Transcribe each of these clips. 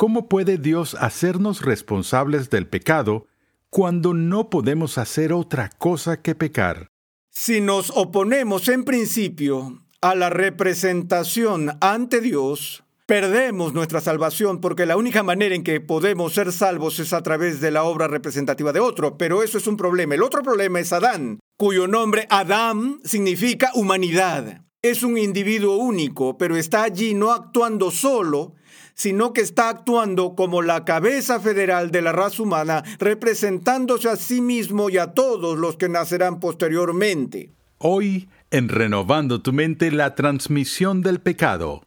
¿Cómo puede Dios hacernos responsables del pecado cuando no podemos hacer otra cosa que pecar? Si nos oponemos en principio a la representación ante Dios, perdemos nuestra salvación porque la única manera en que podemos ser salvos es a través de la obra representativa de otro, pero eso es un problema. El otro problema es Adán, cuyo nombre Adán significa humanidad. Es un individuo único, pero está allí no actuando solo, sino que está actuando como la cabeza federal de la raza humana, representándose a sí mismo y a todos los que nacerán posteriormente. Hoy, en Renovando tu mente, la transmisión del pecado.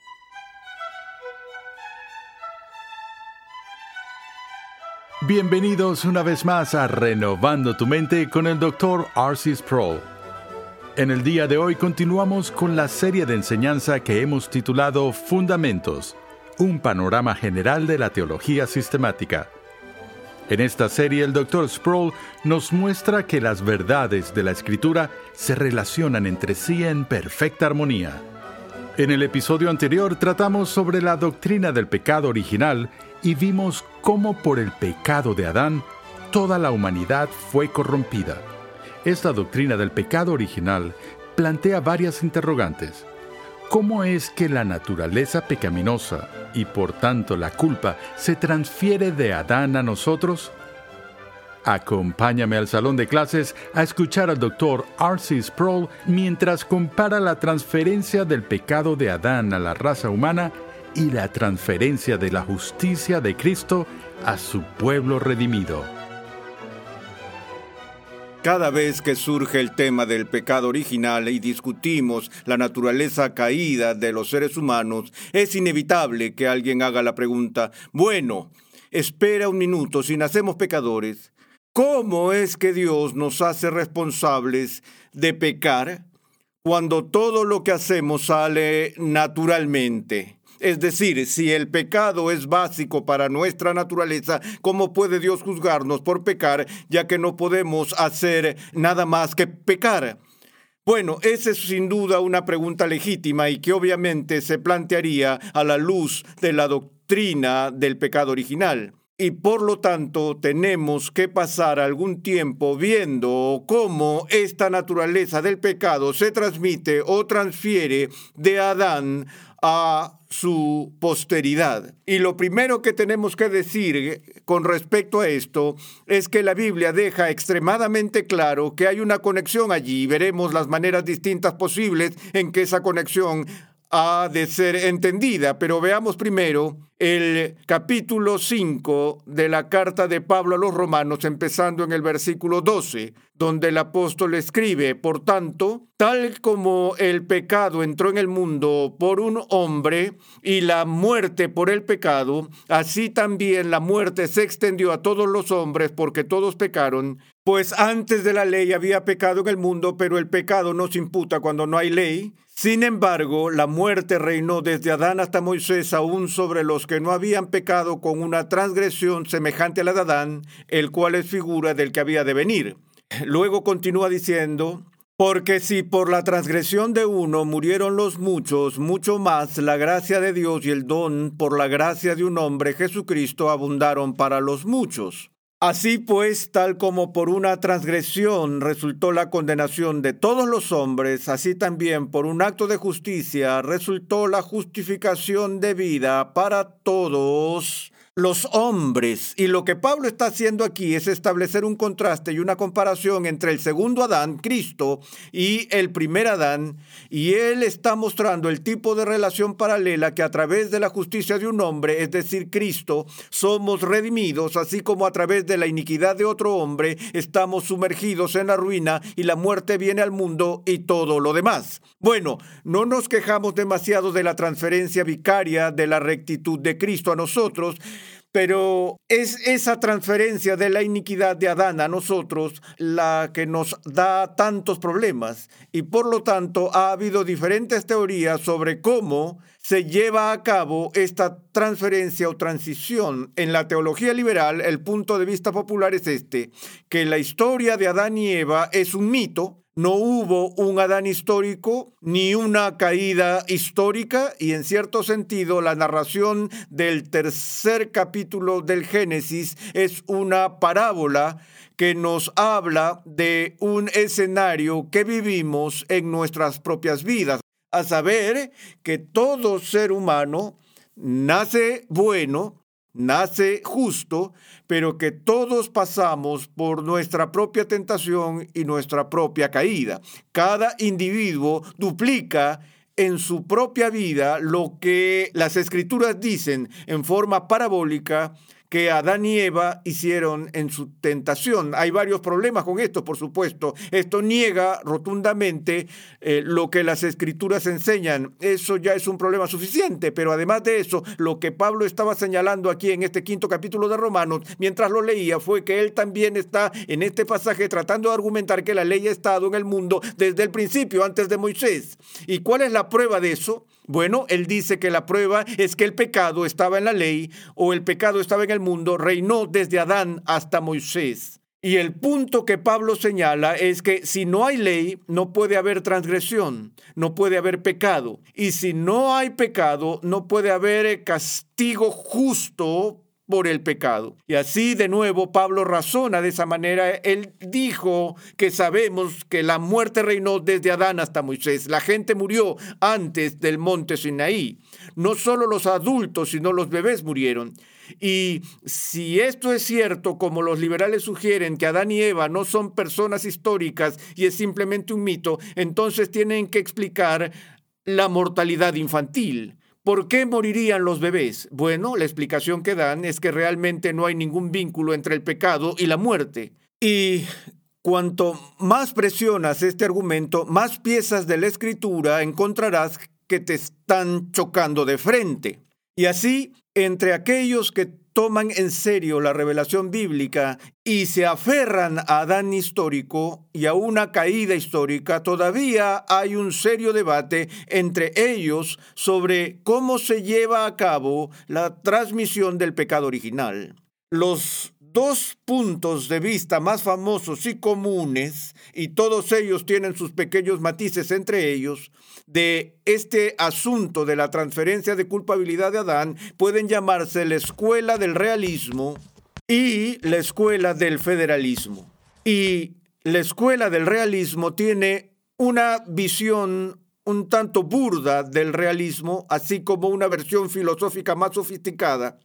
Bienvenidos una vez más a Renovando tu mente con el Dr. Arcis Pro. En el día de hoy continuamos con la serie de enseñanza que hemos titulado Fundamentos un panorama general de la teología sistemática. En esta serie el Dr. Sproul nos muestra que las verdades de la Escritura se relacionan entre sí en perfecta armonía. En el episodio anterior tratamos sobre la doctrina del pecado original y vimos cómo por el pecado de Adán toda la humanidad fue corrompida. Esta doctrina del pecado original plantea varias interrogantes. ¿Cómo es que la naturaleza pecaminosa y por tanto la culpa se transfiere de Adán a nosotros? Acompáñame al salón de clases a escuchar al doctor R.C. Sproul mientras compara la transferencia del pecado de Adán a la raza humana y la transferencia de la justicia de Cristo a su pueblo redimido. Cada vez que surge el tema del pecado original y discutimos la naturaleza caída de los seres humanos, es inevitable que alguien haga la pregunta, bueno, espera un minuto, si nacemos pecadores, ¿cómo es que Dios nos hace responsables de pecar cuando todo lo que hacemos sale naturalmente? Es decir, si el pecado es básico para nuestra naturaleza, ¿cómo puede Dios juzgarnos por pecar, ya que no podemos hacer nada más que pecar? Bueno, esa es sin duda una pregunta legítima y que obviamente se plantearía a la luz de la doctrina del pecado original. Y por lo tanto tenemos que pasar algún tiempo viendo cómo esta naturaleza del pecado se transmite o transfiere de Adán a su posteridad. Y lo primero que tenemos que decir con respecto a esto es que la Biblia deja extremadamente claro que hay una conexión allí. Veremos las maneras distintas posibles en que esa conexión ha de ser entendida, pero veamos primero el capítulo 5 de la carta de Pablo a los romanos, empezando en el versículo 12, donde el apóstol escribe, por tanto, tal como el pecado entró en el mundo por un hombre y la muerte por el pecado, así también la muerte se extendió a todos los hombres porque todos pecaron, pues antes de la ley había pecado en el mundo, pero el pecado no se imputa cuando no hay ley. Sin embargo, la muerte reinó desde Adán hasta Moisés aún sobre los que no habían pecado con una transgresión semejante a la de Adán, el cual es figura del que había de venir. Luego continúa diciendo, porque si por la transgresión de uno murieron los muchos, mucho más la gracia de Dios y el don por la gracia de un hombre Jesucristo abundaron para los muchos. Así pues, tal como por una transgresión resultó la condenación de todos los hombres, así también por un acto de justicia resultó la justificación de vida para todos los hombres. Y lo que Pablo está haciendo aquí es establecer un contraste y una comparación entre el segundo Adán, Cristo, y el primer Adán. Y él está mostrando el tipo de relación paralela que a través de la justicia de un hombre, es decir, Cristo, somos redimidos, así como a través de la iniquidad de otro hombre estamos sumergidos en la ruina y la muerte viene al mundo y todo lo demás. Bueno, no nos quejamos demasiado de la transferencia vicaria de la rectitud de Cristo a nosotros, pero es esa transferencia de la iniquidad de Adán a nosotros la que nos da tantos problemas y por lo tanto ha habido diferentes teorías sobre cómo se lleva a cabo esta transferencia o transición. En la teología liberal, el punto de vista popular es este, que la historia de Adán y Eva es un mito, no hubo un Adán histórico ni una caída histórica y en cierto sentido la narración del tercer capítulo del Génesis es una parábola que nos habla de un escenario que vivimos en nuestras propias vidas, a saber que todo ser humano nace bueno, nace justo, pero que todos pasamos por nuestra propia tentación y nuestra propia caída. Cada individuo duplica en su propia vida lo que las escrituras dicen en forma parabólica que Adán y Eva hicieron en su tentación. Hay varios problemas con esto, por supuesto. Esto niega rotundamente eh, lo que las escrituras enseñan. Eso ya es un problema suficiente, pero además de eso, lo que Pablo estaba señalando aquí en este quinto capítulo de Romanos, mientras lo leía, fue que él también está en este pasaje tratando de argumentar que la ley ha estado en el mundo desde el principio, antes de Moisés. ¿Y cuál es la prueba de eso? Bueno, él dice que la prueba es que el pecado estaba en la ley o el pecado estaba en el mundo, reinó desde Adán hasta Moisés. Y el punto que Pablo señala es que si no hay ley, no puede haber transgresión, no puede haber pecado. Y si no hay pecado, no puede haber castigo justo por el pecado. Y así de nuevo Pablo razona de esa manera. Él dijo que sabemos que la muerte reinó desde Adán hasta Moisés. La gente murió antes del monte Sinaí. No solo los adultos, sino los bebés murieron. Y si esto es cierto, como los liberales sugieren que Adán y Eva no son personas históricas y es simplemente un mito, entonces tienen que explicar la mortalidad infantil. ¿Por qué morirían los bebés? Bueno, la explicación que dan es que realmente no hay ningún vínculo entre el pecado y la muerte. Y cuanto más presionas este argumento, más piezas de la escritura encontrarás que te están chocando de frente. Y así, entre aquellos que toman en serio la revelación bíblica y se aferran a Adán histórico y a una caída histórica, todavía hay un serio debate entre ellos sobre cómo se lleva a cabo la transmisión del pecado original. Los dos puntos de vista más famosos y comunes, y todos ellos tienen sus pequeños matices entre ellos, de este asunto de la transferencia de culpabilidad de Adán pueden llamarse la escuela del realismo y la escuela del federalismo. Y la escuela del realismo tiene una visión un tanto burda del realismo, así como una versión filosófica más sofisticada.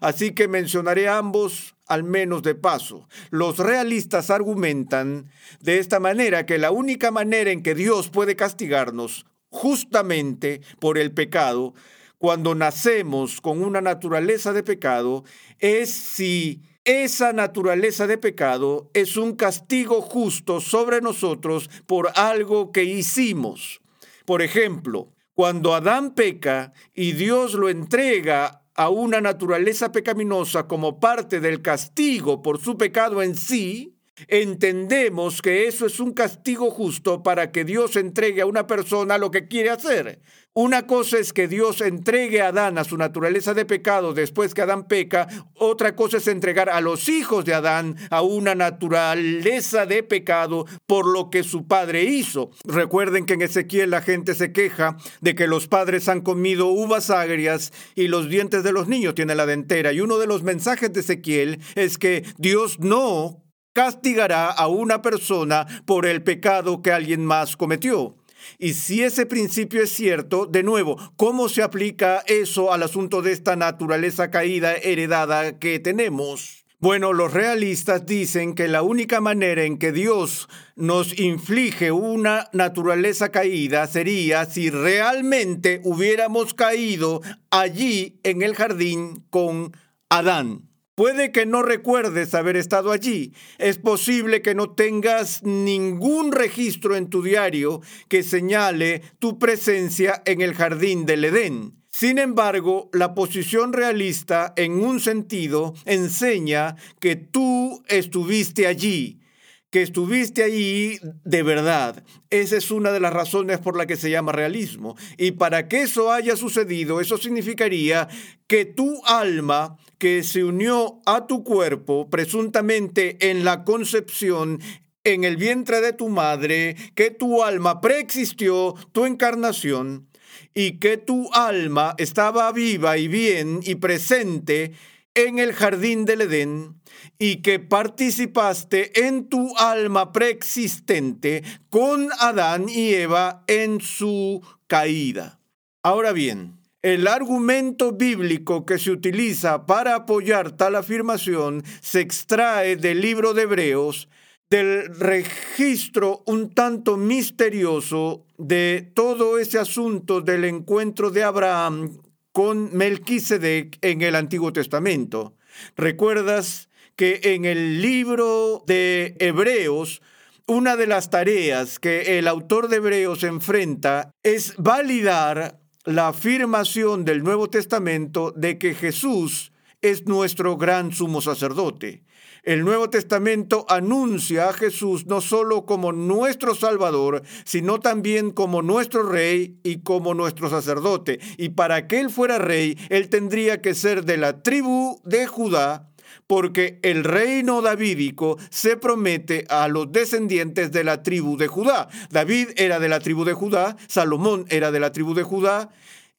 Así que mencionaré ambos al menos de paso. Los realistas argumentan de esta manera que la única manera en que Dios puede castigarnos justamente por el pecado, cuando nacemos con una naturaleza de pecado, es si esa naturaleza de pecado es un castigo justo sobre nosotros por algo que hicimos. Por ejemplo, cuando Adán peca y Dios lo entrega a una naturaleza pecaminosa como parte del castigo por su pecado en sí, entendemos que eso es un castigo justo para que Dios entregue a una persona lo que quiere hacer. Una cosa es que Dios entregue a Adán a su naturaleza de pecado después que Adán peca, otra cosa es entregar a los hijos de Adán a una naturaleza de pecado por lo que su padre hizo. Recuerden que en Ezequiel la gente se queja de que los padres han comido uvas agrias y los dientes de los niños tienen la dentera. Y uno de los mensajes de Ezequiel es que Dios no castigará a una persona por el pecado que alguien más cometió. Y si ese principio es cierto, de nuevo, ¿cómo se aplica eso al asunto de esta naturaleza caída heredada que tenemos? Bueno, los realistas dicen que la única manera en que Dios nos inflige una naturaleza caída sería si realmente hubiéramos caído allí en el jardín con Adán. Puede que no recuerdes haber estado allí. Es posible que no tengas ningún registro en tu diario que señale tu presencia en el jardín del Edén. Sin embargo, la posición realista, en un sentido, enseña que tú estuviste allí, que estuviste ahí de verdad. Esa es una de las razones por la que se llama realismo. Y para que eso haya sucedido, eso significaría que tu alma, que se unió a tu cuerpo presuntamente en la concepción, en el vientre de tu madre, que tu alma preexistió tu encarnación y que tu alma estaba viva y bien y presente en el jardín del Edén y que participaste en tu alma preexistente con Adán y Eva en su caída. Ahora bien, el argumento bíblico que se utiliza para apoyar tal afirmación se extrae del libro de Hebreos, del registro un tanto misterioso de todo ese asunto del encuentro de Abraham con Melquisedec en el Antiguo Testamento. ¿Recuerdas que en el libro de Hebreos, una de las tareas que el autor de Hebreos enfrenta es validar la afirmación del Nuevo Testamento de que Jesús es nuestro gran sumo sacerdote. El Nuevo Testamento anuncia a Jesús no solo como nuestro Salvador, sino también como nuestro Rey y como nuestro sacerdote. Y para que Él fuera Rey, Él tendría que ser de la tribu de Judá, porque el reino davídico se promete a los descendientes de la tribu de Judá. David era de la tribu de Judá, Salomón era de la tribu de Judá,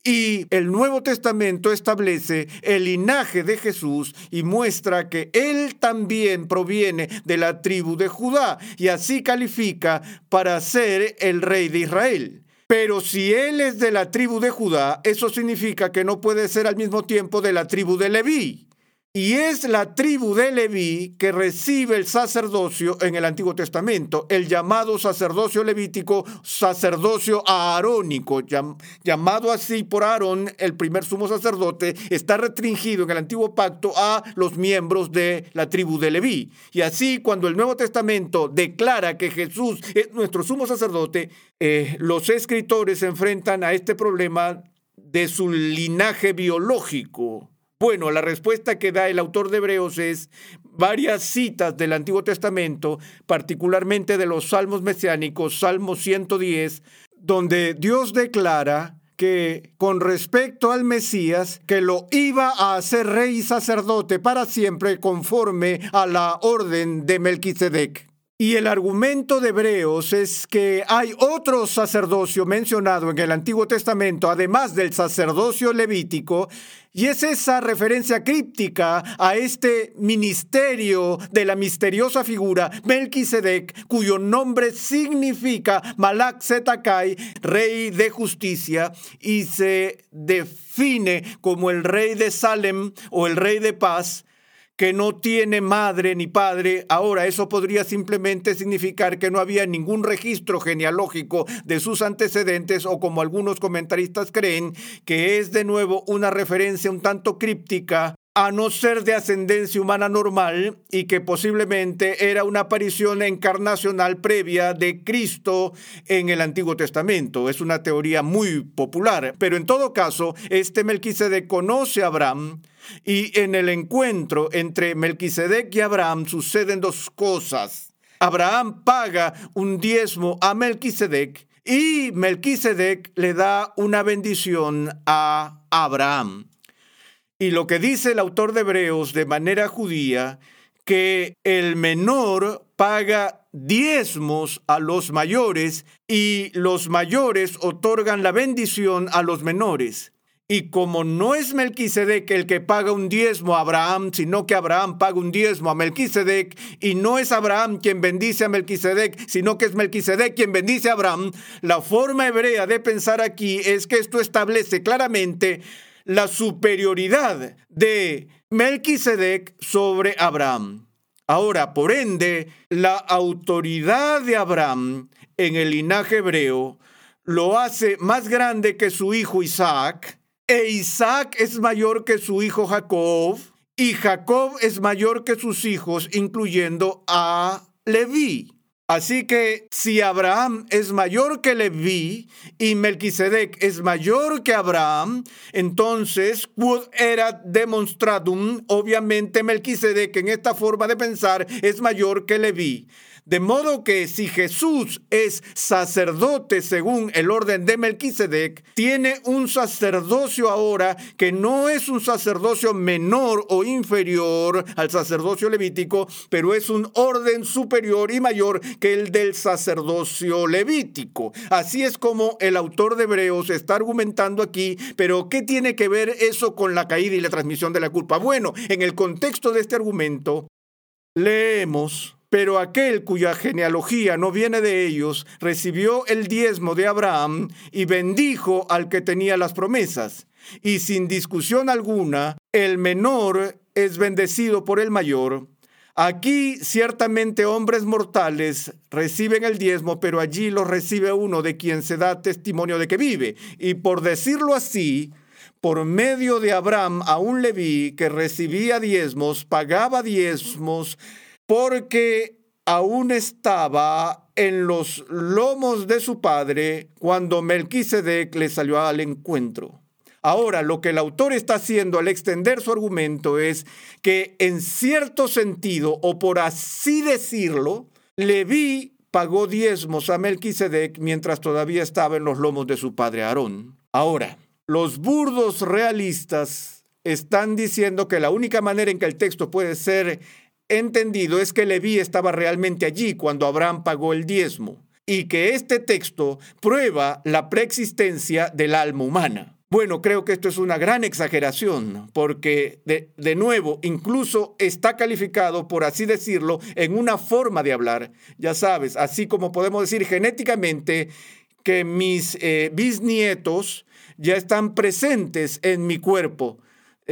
y el Nuevo Testamento establece el linaje de Jesús y muestra que él también proviene de la tribu de Judá y así califica para ser el rey de Israel. Pero si él es de la tribu de Judá, eso significa que no puede ser al mismo tiempo de la tribu de Leví. Y es la tribu de Leví que recibe el sacerdocio en el Antiguo Testamento, el llamado sacerdocio levítico, sacerdocio aarónico, llamado así por Aarón, el primer sumo sacerdote, está restringido en el Antiguo Pacto a los miembros de la tribu de Leví. Y así, cuando el Nuevo Testamento declara que Jesús es nuestro sumo sacerdote, eh, los escritores se enfrentan a este problema de su linaje biológico bueno, la respuesta que da el autor de Hebreos es varias citas del Antiguo Testamento, particularmente de los salmos mesiánicos, Salmo 110, donde Dios declara que con respecto al Mesías, que lo iba a hacer rey y sacerdote para siempre conforme a la orden de Melquisedec. Y el argumento de Hebreos es que hay otro sacerdocio mencionado en el Antiguo Testamento, además del sacerdocio levítico, y es esa referencia críptica a este ministerio de la misteriosa figura Melquisedec, cuyo nombre significa Malak Zetakai, rey de justicia, y se define como el rey de Salem o el rey de paz que no tiene madre ni padre. Ahora, eso podría simplemente significar que no había ningún registro genealógico de sus antecedentes o como algunos comentaristas creen, que es de nuevo una referencia un tanto críptica a no ser de ascendencia humana normal y que posiblemente era una aparición encarnacional previa de Cristo en el Antiguo Testamento. Es una teoría muy popular, pero en todo caso, este Melquisedec conoce a Abraham, y en el encuentro entre Melquisedec y Abraham suceden dos cosas. Abraham paga un diezmo a Melquisedec y Melquisedec le da una bendición a Abraham. Y lo que dice el autor de Hebreos de manera judía, que el menor paga diezmos a los mayores y los mayores otorgan la bendición a los menores. Y como no es Melquisedec el que paga un diezmo a Abraham, sino que Abraham paga un diezmo a Melquisedec, y no es Abraham quien bendice a Melquisedec, sino que es Melquisedec quien bendice a Abraham, la forma hebrea de pensar aquí es que esto establece claramente la superioridad de Melquisedec sobre Abraham. Ahora, por ende, la autoridad de Abraham en el linaje hebreo lo hace más grande que su hijo Isaac, e Isaac es mayor que su hijo Jacob, y Jacob es mayor que sus hijos, incluyendo a Leví. Así que si Abraham es mayor que Leví y Melquisedec es mayor que Abraham, entonces quod erat demonstratum, obviamente Melquisedec en esta forma de pensar es mayor que Leví. De modo que si Jesús es sacerdote según el orden de Melquisedec, tiene un sacerdocio ahora que no es un sacerdocio menor o inferior al sacerdocio levítico, pero es un orden superior y mayor que el del sacerdocio levítico. Así es como el autor de Hebreos está argumentando aquí, pero ¿qué tiene que ver eso con la caída y la transmisión de la culpa? Bueno, en el contexto de este argumento, leemos pero aquel cuya genealogía no viene de ellos recibió el diezmo de Abraham y bendijo al que tenía las promesas. Y sin discusión alguna, el menor es bendecido por el mayor. Aquí ciertamente hombres mortales reciben el diezmo, pero allí lo recibe uno de quien se da testimonio de que vive. Y por decirlo así, por medio de Abraham a un Leví que recibía diezmos, pagaba diezmos, porque aún estaba en los lomos de su padre cuando Melquisedec le salió al encuentro. Ahora, lo que el autor está haciendo al extender su argumento es que en cierto sentido, o por así decirlo, Leví pagó diezmos a Melquisedec mientras todavía estaba en los lomos de su padre Aarón. Ahora, los burdos realistas están diciendo que la única manera en que el texto puede ser entendido es que Leví estaba realmente allí cuando Abraham pagó el diezmo y que este texto prueba la preexistencia del alma humana. Bueno, creo que esto es una gran exageración, porque de, de, nuevo, incluso está calificado, por así decirlo, en una forma de hablar. Ya sabes, así como podemos decir genéticamente que mis eh, bisnietos ya están presentes en mi cuerpo.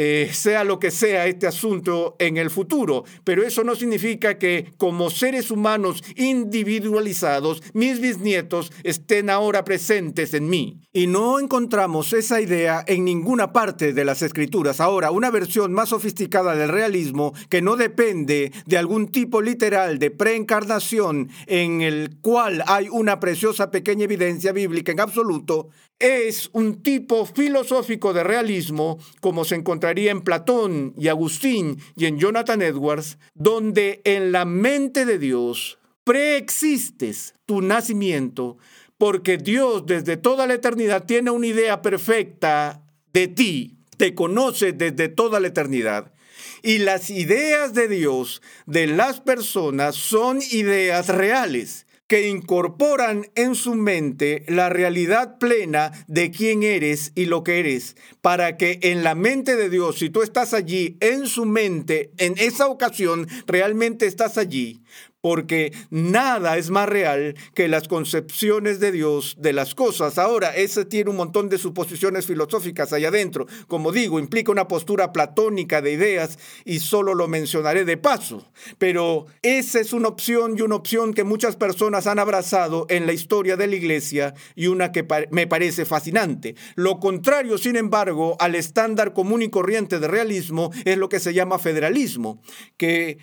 Eh, sea lo que sea este asunto en el futuro. Pero eso no significa que como seres humanos individualizados, mis bisnietos estén ahora presentes en mí. Y no encontramos esa idea en ninguna parte de las escrituras. Ahora, una versión más sofisticada del realismo que no depende de algún tipo literal de preencarnación en el cual hay una preciosa pequeña evidencia bíblica en absoluto, es un tipo filosófico de realismo como se en Platón y Agustín y en Jonathan Edwards, donde en la mente de Dios preexistes tu nacimiento, porque Dios desde toda la eternidad tiene una idea perfecta de ti, te conoce desde toda la eternidad. Y las ideas de Dios, de las personas, son ideas reales que incorporan en su mente la realidad plena de quién eres y lo que eres, para que en la mente de Dios, si tú estás allí, en su mente, en esa ocasión, realmente estás allí, porque nada es más real que las concepciones de Dios de las cosas. Ahora, ese tiene un montón de suposiciones filosóficas allá adentro. Como digo, implica una postura platónica de ideas y solo lo mencionaré de paso. Pero esa es una opción y una opción que muchas personas han abrazado en la historia de la iglesia y una que me parece fascinante. Lo contrario, sin embargo, al estándar común y corriente de realismo es lo que se llama federalismo, que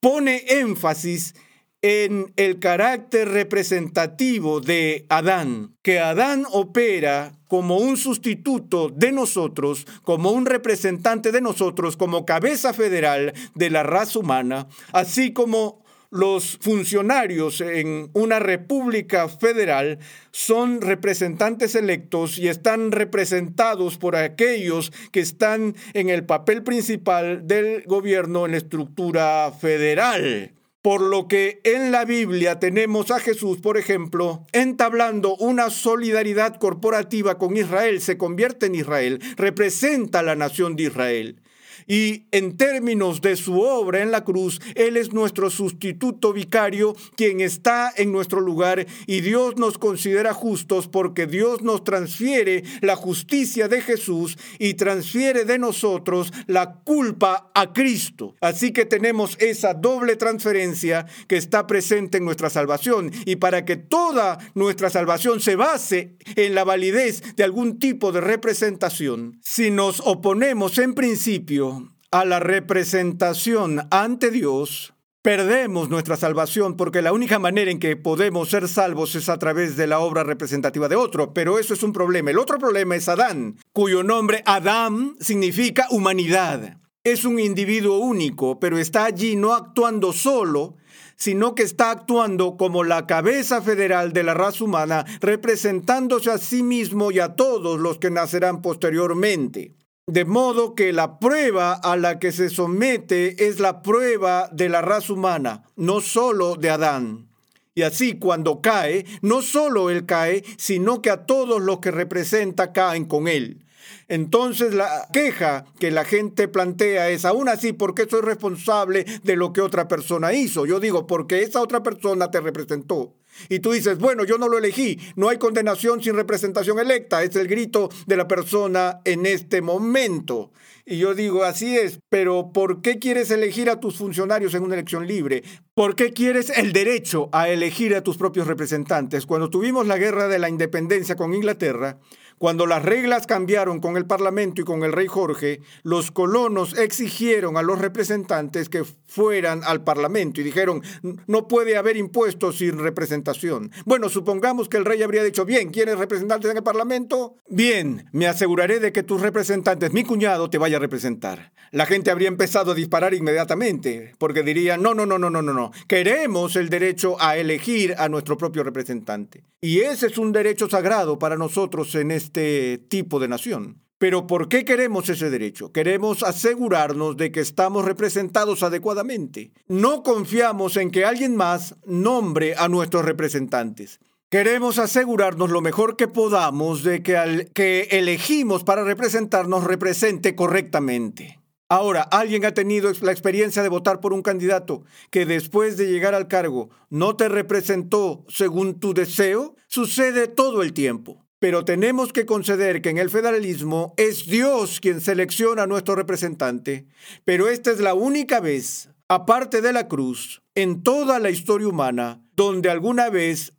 pone énfasis en el carácter representativo de Adán, que Adán opera como un sustituto de nosotros, como un representante de nosotros, como cabeza federal de la raza humana, así como los funcionarios en una república federal son representantes electos y están representados por aquellos que están en el papel principal del gobierno en la estructura federal. Por lo que en la Biblia tenemos a Jesús, por ejemplo, entablando una solidaridad corporativa con Israel, se convierte en Israel, representa a la nación de Israel. Y en términos de su obra en la cruz, Él es nuestro sustituto vicario, quien está en nuestro lugar y Dios nos considera justos porque Dios nos transfiere la justicia de Jesús y transfiere de nosotros la culpa a Cristo. Así que tenemos esa doble transferencia que está presente en nuestra salvación y para que toda nuestra salvación se base en la validez de algún tipo de representación, si nos oponemos en principio a la representación ante Dios, perdemos nuestra salvación porque la única manera en que podemos ser salvos es a través de la obra representativa de otro, pero eso es un problema. El otro problema es Adán, cuyo nombre Adán significa humanidad. Es un individuo único, pero está allí no actuando solo, sino que está actuando como la cabeza federal de la raza humana, representándose a sí mismo y a todos los que nacerán posteriormente. De modo que la prueba a la que se somete es la prueba de la raza humana, no solo de Adán. Y así cuando cae, no solo él cae, sino que a todos los que representa caen con él. Entonces la queja que la gente plantea es, aún así, ¿por qué soy responsable de lo que otra persona hizo? Yo digo, porque esa otra persona te representó. Y tú dices, bueno, yo no lo elegí, no hay condenación sin representación electa, es el grito de la persona en este momento. Y yo digo, así es, pero ¿por qué quieres elegir a tus funcionarios en una elección libre? ¿Por qué quieres el derecho a elegir a tus propios representantes? Cuando tuvimos la guerra de la independencia con Inglaterra, cuando las reglas cambiaron con el Parlamento y con el rey Jorge, los colonos exigieron a los representantes que fueran al Parlamento y dijeron, no puede haber impuestos sin representación. Bueno, supongamos que el rey habría dicho, bien, ¿quieres representantes en el Parlamento? Bien, me aseguraré de que tus representantes, mi cuñado, te vaya a representar. La gente habría empezado a disparar inmediatamente, porque dirían, no, no, no, no, no, no, no, queremos el derecho a elegir a nuestro propio representante. Y ese es un derecho sagrado para nosotros en este este tipo de nación. Pero ¿por qué queremos ese derecho? Queremos asegurarnos de que estamos representados adecuadamente. No confiamos en que alguien más nombre a nuestros representantes. Queremos asegurarnos lo mejor que podamos de que al que elegimos para representarnos represente correctamente. Ahora, ¿alguien ha tenido la experiencia de votar por un candidato que después de llegar al cargo no te representó según tu deseo? Sucede todo el tiempo. Pero tenemos que conceder que en el federalismo es Dios quien selecciona a nuestro representante, pero esta es la única vez, aparte de la cruz, en toda la historia humana, donde alguna vez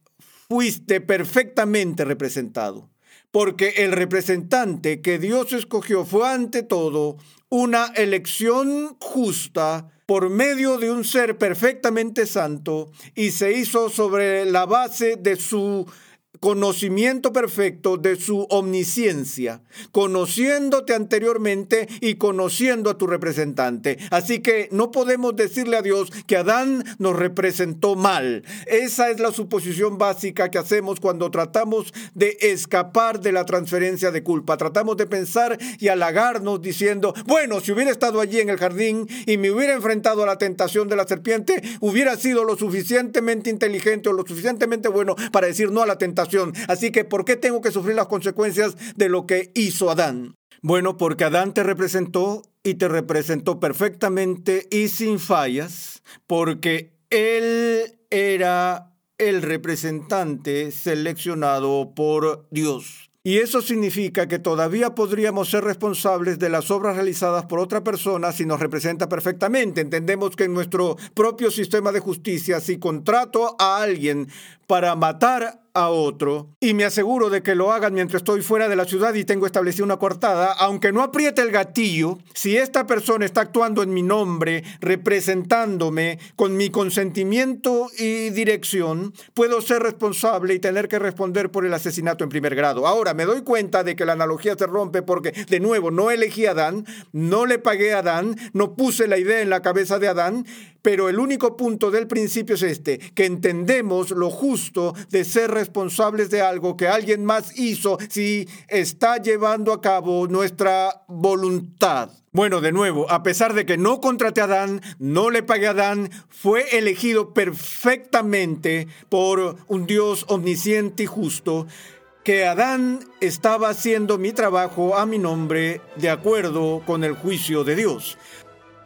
fuiste perfectamente representado. Porque el representante que Dios escogió fue ante todo una elección justa por medio de un ser perfectamente santo y se hizo sobre la base de su conocimiento perfecto de su omnisciencia, conociéndote anteriormente y conociendo a tu representante. Así que no podemos decirle a Dios que Adán nos representó mal. Esa es la suposición básica que hacemos cuando tratamos de escapar de la transferencia de culpa. Tratamos de pensar y halagarnos diciendo, bueno, si hubiera estado allí en el jardín y me hubiera enfrentado a la tentación de la serpiente, hubiera sido lo suficientemente inteligente o lo suficientemente bueno para decir no a la tentación Así que, ¿por qué tengo que sufrir las consecuencias de lo que hizo Adán? Bueno, porque Adán te representó y te representó perfectamente y sin fallas, porque él era el representante seleccionado por Dios. Y eso significa que todavía podríamos ser responsables de las obras realizadas por otra persona si nos representa perfectamente. Entendemos que en nuestro propio sistema de justicia, si contrato a alguien para matar a otro y me aseguro de que lo hagan mientras estoy fuera de la ciudad y tengo establecida una coartada, aunque no apriete el gatillo, si esta persona está actuando en mi nombre, representándome con mi consentimiento y dirección, puedo ser responsable y tener que responder por el asesinato en primer grado. Ahora, me doy cuenta de que la analogía se rompe porque, de nuevo, no elegí a Adán, no le pagué a Adán, no puse la idea en la cabeza de Adán, pero el único punto del principio es este, que entendemos lo justo de ser responsables de algo que alguien más hizo si está llevando a cabo nuestra voluntad. Bueno, de nuevo, a pesar de que no contraté a Adán, no le pagué a Adán, fue elegido perfectamente por un Dios omnisciente y justo, que Adán estaba haciendo mi trabajo a mi nombre de acuerdo con el juicio de Dios.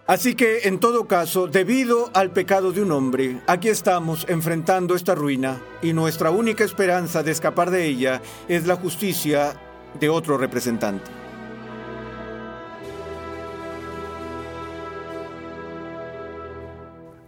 Así que, en todo caso, debido al pecado de un hombre, aquí estamos enfrentando esta ruina y nuestra única esperanza de escapar de ella es la justicia de otro representante.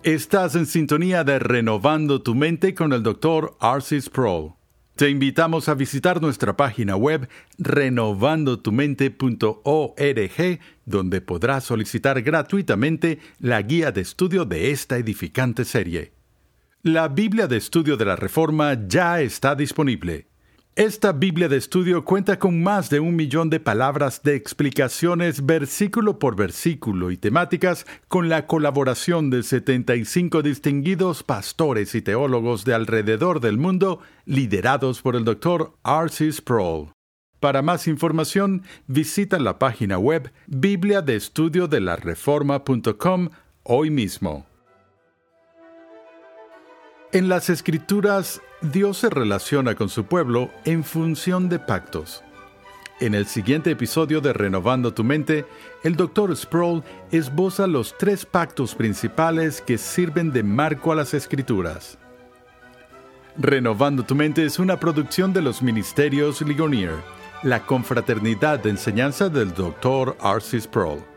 Estás en sintonía de Renovando tu Mente con el Dr. Arcis Pro. Te invitamos a visitar nuestra página web renovandotumente.org, donde podrás solicitar gratuitamente la guía de estudio de esta edificante serie. La Biblia de Estudio de la Reforma ya está disponible. Esta Biblia de estudio cuenta con más de un millón de palabras de explicaciones versículo por versículo y temáticas con la colaboración de 75 distinguidos pastores y teólogos de alrededor del mundo liderados por el Dr. R.C. Sproul. Para más información, visita la página web bibliadeestudiodelareforma.com hoy mismo. En las Escrituras, Dios se relaciona con su pueblo en función de pactos. En el siguiente episodio de Renovando tu Mente, el Dr. Sproul esboza los tres pactos principales que sirven de marco a las Escrituras. Renovando tu Mente es una producción de los Ministerios Ligonier, la confraternidad de enseñanza del Dr. R.C. Sproul.